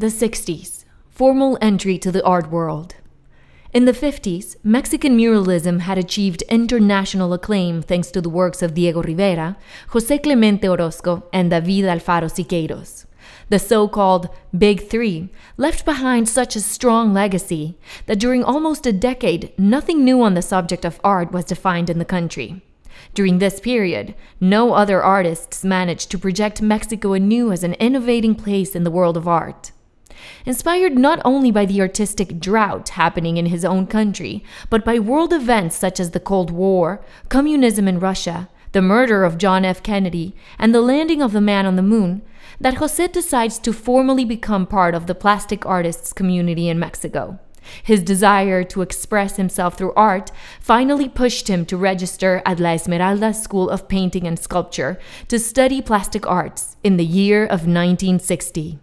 The 60s Formal entry to the art world. In the 50s, Mexican muralism had achieved international acclaim thanks to the works of Diego Rivera, José Clemente Orozco, and David Alfaro Siqueiros. The so called Big Three left behind such a strong legacy that during almost a decade, nothing new on the subject of art was defined in the country. During this period, no other artists managed to project Mexico anew as an innovating place in the world of art. Inspired not only by the artistic drought happening in his own country, but by world events such as the Cold War, communism in Russia, the murder of John F. Kennedy, and the landing of the man on the moon, that Jose decides to formally become part of the plastic artists community in Mexico. His desire to express himself through art finally pushed him to register at La Esmeralda School of Painting and Sculpture to study plastic arts in the year of 1960.